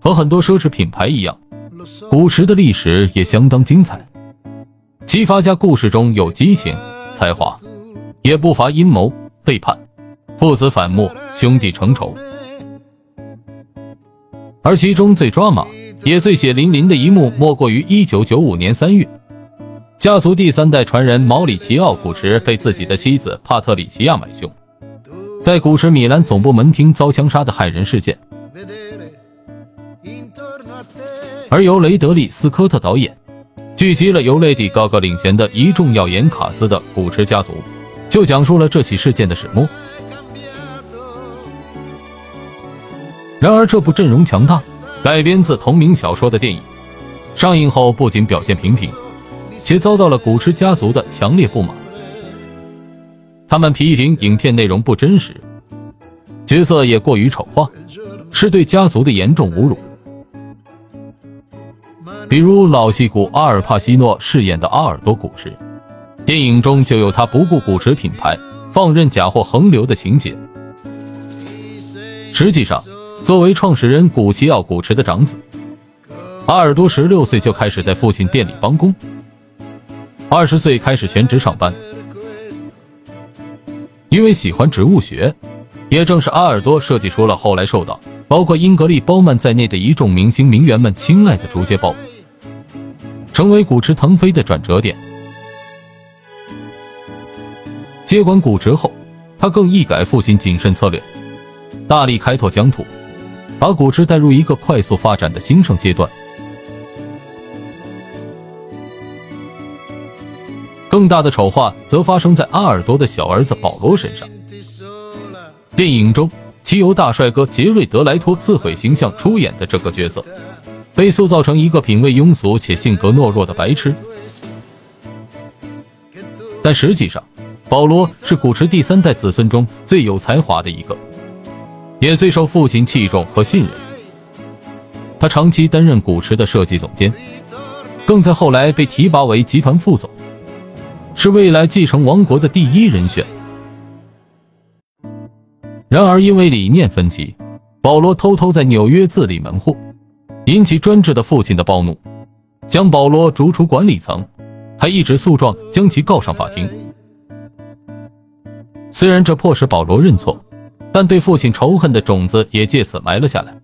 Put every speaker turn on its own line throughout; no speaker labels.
和很多奢侈品牌一样，古驰的历史也相当精彩。齐发家故事中有激情、才华，也不乏阴谋、背叛、父子反目、兄弟成仇。而其中最抓马、也最血淋淋的一幕，莫过于1995年3月，家族第三代传人毛里奇奥·古驰被自己的妻子帕特里奇亚买凶，在古驰米兰总部门厅遭枪杀的骇人事件。而由雷德利·斯科特导演，聚集了由 Lady Gaga 领衔的一众耀眼卡司的《古驰家族》，就讲述了这起事件的始末。然而，这部阵容强大、改编自同名小说的电影上映后，不仅表现平平，且遭到了古驰家族的强烈不满。他们批评影片内容不真实，角色也过于丑化，是对家族的严重侮辱。比如老戏骨阿尔帕西诺饰演的阿尔多古驰，电影中就有他不顾古驰品牌，放任假货横流的情节。实际上，作为创始人古奇奥古驰的长子，阿尔多十六岁就开始在父亲店里帮工，二十岁开始全职上班。因为喜欢植物学，也正是阿尔多设计出了后来受到包括英格丽·褒曼在内的一众明星名媛们青睐的竹节包。成为古驰腾飞的转折点。接管古驰后，他更一改父亲谨慎策略，大力开拓疆土，把古驰带入一个快速发展的兴盛阶段。更大的丑化则发生在阿尔多的小儿子保罗身上。电影中，其由大帅哥杰瑞德莱托自毁形象出演的这个角色。被塑造成一个品味庸俗且性格懦弱的白痴，但实际上，保罗是古驰第三代子孙中最有才华的一个，也最受父亲器重和信任。他长期担任古驰的设计总监，更在后来被提拔为集团副总，是未来继承王国的第一人选。然而，因为理念分歧，保罗偷偷在纽约自立门户。引起专制的父亲的暴怒，将保罗逐出管理层，还一纸诉状将其告上法庭。虽然这迫使保罗认错，但对父亲仇恨的种子也借此埋了下来。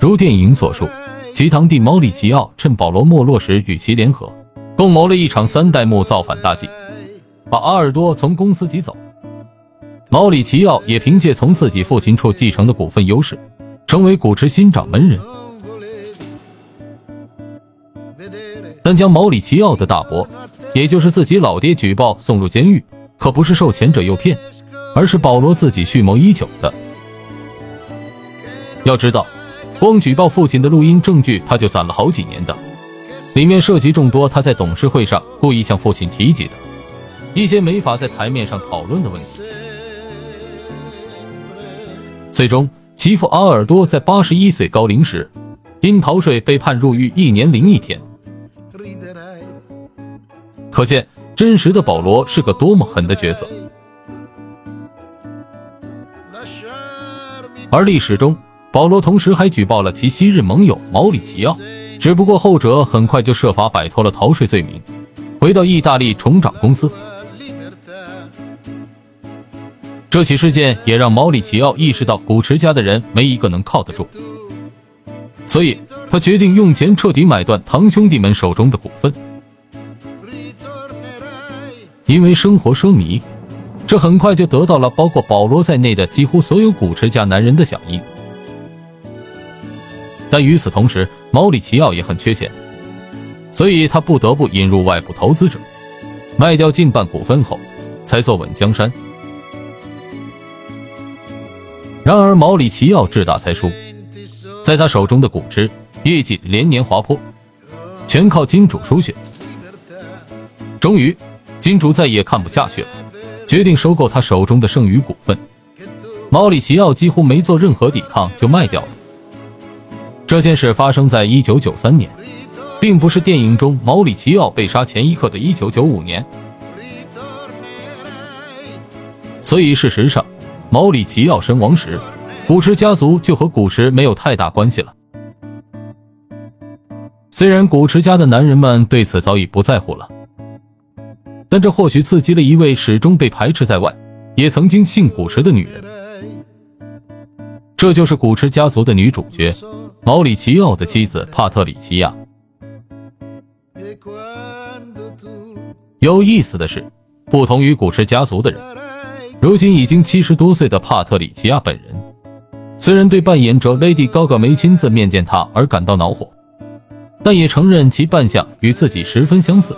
如电影所述，其堂弟毛里奇奥趁保罗没落时与其联合，共谋了一场三代目造反大计，把阿尔多从公司挤走。毛里奇奥也凭借从自己父亲处继承的股份优势，成为古驰新掌门人。但将毛里奇奥的大伯，也就是自己老爹举报送入监狱，可不是受前者诱骗，而是保罗自己蓄谋已久的。要知道，光举报父亲的录音证据，他就攒了好几年的，里面涉及众多他在董事会上故意向父亲提及的一些没法在台面上讨论的问题。最终，其父阿尔多在八十一岁高龄时，因逃税被判入狱一年零一天。可见，真实的保罗是个多么狠的角色。而历史中，保罗同时还举报了其昔日盟友毛里奇奥，只不过后者很快就设法摆脱了逃税罪名，回到意大利重掌公司。这起事件也让毛里奇奥意识到，古驰家的人没一个能靠得住，所以他决定用钱彻底买断堂兄弟们手中的股份。因为生活奢靡，这很快就得到了包括保罗在内的几乎所有古驰家男人的响应。但与此同时，毛里奇奥也很缺钱，所以他不得不引入外部投资者，卖掉近半股份后，才坐稳江山。然而，毛里奇奥志大才疏，在他手中的股驰业绩连年滑坡，全靠金主输血。终于，金主再也看不下去了，决定收购他手中的剩余股份。毛里奇奥几乎没做任何抵抗就卖掉了。这件事发生在一九九三年，并不是电影中毛里奇奥被杀前一刻的一九九五年。所以事实上，毛里奇奥身亡时，古驰家族就和古驰没有太大关系了。虽然古驰家的男人们对此早已不在乎了，但这或许刺激了一位始终被排斥在外，也曾经姓古驰的女人。这就是古驰家族的女主角毛里奇奥的妻子帕特里奇亚。有意思的是，不同于古驰家族的人，如今已经七十多岁的帕特里奇亚本人，虽然对扮演者 Lady Gaga 没亲自面见她而感到恼火，但也承认其扮相与自己十分相似。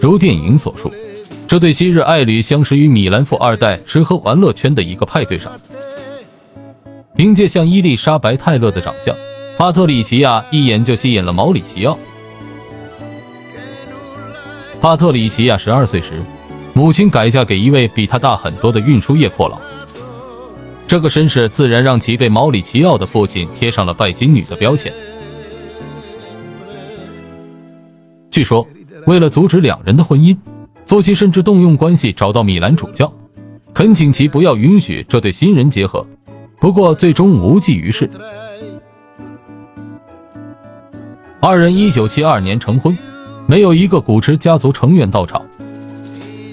如电影所述。这对昔日爱侣相识于米兰富二代吃喝玩乐圈的一个派对上，凭借像伊丽莎白·泰勒的长相，帕特里奇亚一眼就吸引了毛里奇奥。帕特里奇亚十二岁时，母亲改嫁给一位比她大很多的运输业阔佬，这个身世自然让其被毛里奇奥的父亲贴上了拜金女的标签。据说，为了阻止两人的婚姻。夫妻甚至动用关系找到米兰主教，恳请其不要允许这对新人结合。不过最终无济于事。二人一九七二年成婚，没有一个古驰家族成员到场。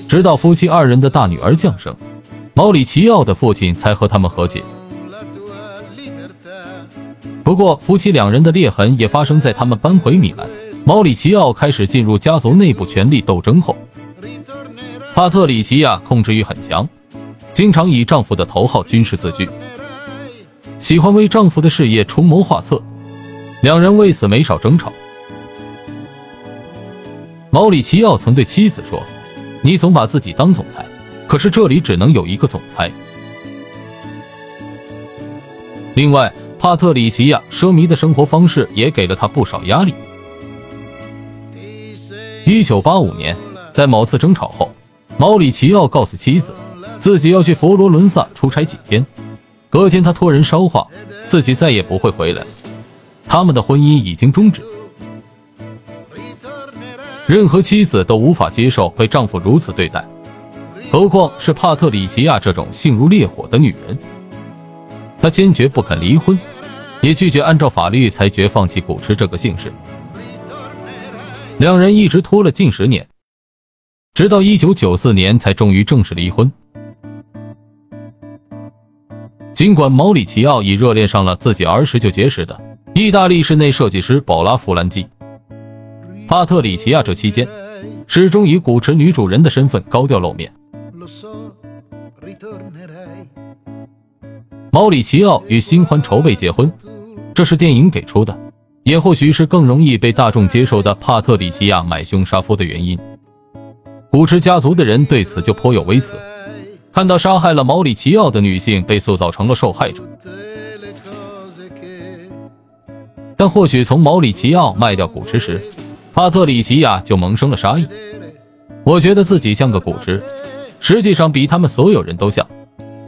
直到夫妻二人的大女儿降生，毛里奇奥的父亲才和他们和解。不过夫妻两人的裂痕也发生在他们搬回米兰，毛里奇奥开始进入家族内部权力斗争后。帕特里奇亚控制欲很强，经常以丈夫的头号军事自居，喜欢为丈夫的事业出谋划策，两人为此没少争吵。毛里奇奥曾对妻子说：“你总把自己当总裁，可是这里只能有一个总裁。”另外，帕特里奇亚奢靡的生活方式也给了他不少压力。一九八五年，在某次争吵后。毛里奇奥告诉妻子，自己要去佛罗伦萨出差几天。隔天，他托人捎话，自己再也不会回来。他们的婚姻已经终止。任何妻子都无法接受被丈夫如此对待，何况是帕特里奇亚这种性如烈火的女人。她坚决不肯离婚，也拒绝按照法律裁决放弃古驰这个姓氏。两人一直拖了近十年。直到一九九四年才终于正式离婚。尽管毛里奇奥已热恋上了自己儿时就结识的意大利室内设计师宝拉·弗兰基，帕特里奇亚这期间始终以古驰女主人的身份高调露面。毛里奇奥与新欢筹备结婚，这是电影给出的，也或许是更容易被大众接受的帕特里奇亚买凶杀夫的原因。古驰家族的人对此就颇有微词，看到杀害了毛里奇奥的女性被塑造成了受害者，但或许从毛里奇奥卖掉古驰时，帕特里奇亚就萌生了杀意。我觉得自己像个古驰，实际上比他们所有人都像。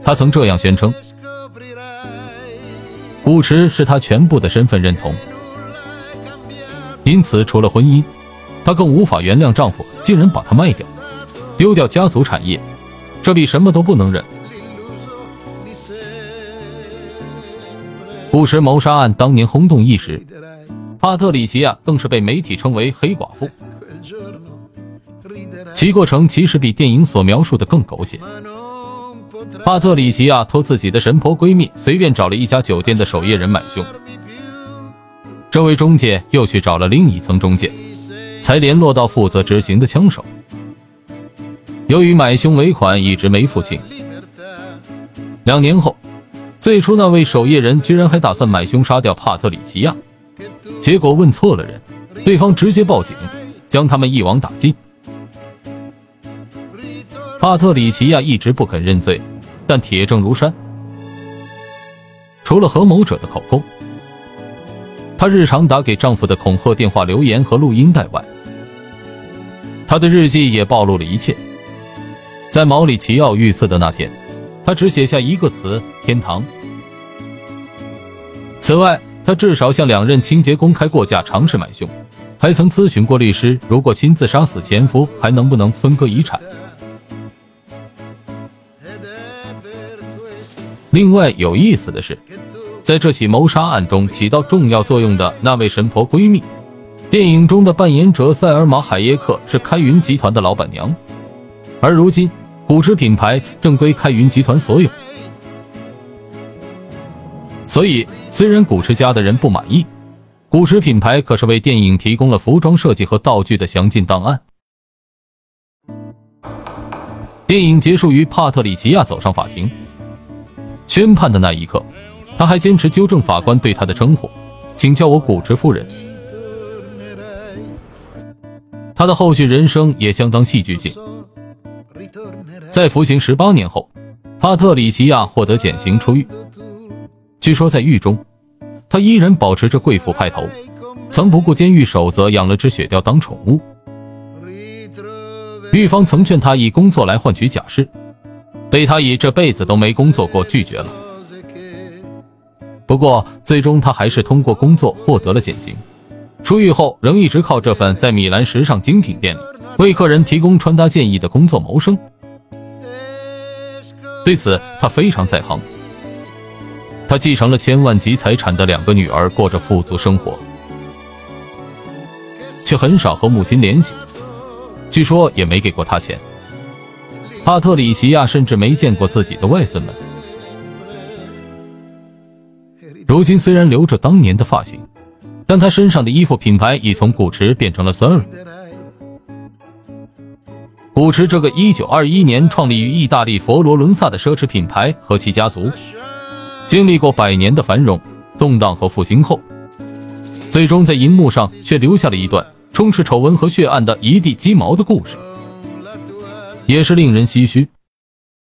他曾这样宣称：古驰是他全部的身份认同。因此，除了婚姻，她更无法原谅丈夫竟然把她卖掉。丢掉家族产业，这比什么都不能忍。古驰谋杀案当年轰动一时，帕特里奇亚更是被媒体称为“黑寡妇”。其过程其实比电影所描述的更狗血。帕特里奇亚托自己的神婆闺蜜，随便找了一家酒店的守夜人买凶，这位中介又去找了另一层中介，才联络到负责执行的枪手。由于买凶尾款一直没付清，两年后，最初那位守夜人居然还打算买凶杀掉帕特里奇亚，结果问错了人，对方直接报警，将他们一网打尽。帕特里奇亚一直不肯认罪，但铁证如山。除了合谋者的口供，她日常打给丈夫的恐吓电话、留言和录音带外，她的日记也暴露了一切。在毛里奇奥遇刺的那天，他只写下一个词，天堂。此外，他至少向两任清洁工开过价，尝试买凶，还曾咨询过律师，如果亲自杀死前夫，还能不能分割遗产。另外有意思的是，在这起谋杀案中起到重要作用的那位神婆闺蜜，电影中的扮演者塞尔玛海耶克是开云集团的老板娘。而如今古驰品牌正归开云集团所有。所以，虽然古驰家的人不满意，古驰品牌可是为电影提供了服装设计和道具的详尽档案。电影结束于帕特里奇亚走上法庭。宣判的那一刻，他还坚持纠正法官对他的称呼，请叫我古驰夫人。他的后续人生也相当戏剧性。在服刑十八年后，帕特里西亚获得减刑出狱。据说在狱中，他依然保持着贵妇派头，曾不顾监狱守则养了只雪貂当宠物。狱方曾劝他以工作来换取假释。被他以这辈子都没工作过拒绝了。不过，最终他还是通过工作获得了减刑。出狱后，仍一直靠这份在米兰时尚精品店里为客人提供穿搭建议的工作谋生。对此，他非常在行。他继承了千万级财产的两个女儿过着富足生活，却很少和母亲联系。据说也没给过他钱。帕特里奇亚甚至没见过自己的外孙们。如今虽然留着当年的发型，但他身上的衣服品牌已从古驰变成了 Sara。主持这个1921年创立于意大利佛罗伦萨的奢侈品牌和其家族，经历过百年的繁荣、动荡和复兴后，最终在银幕上却留下了一段充斥丑闻和血案的一地鸡毛的故事。也是令人唏嘘。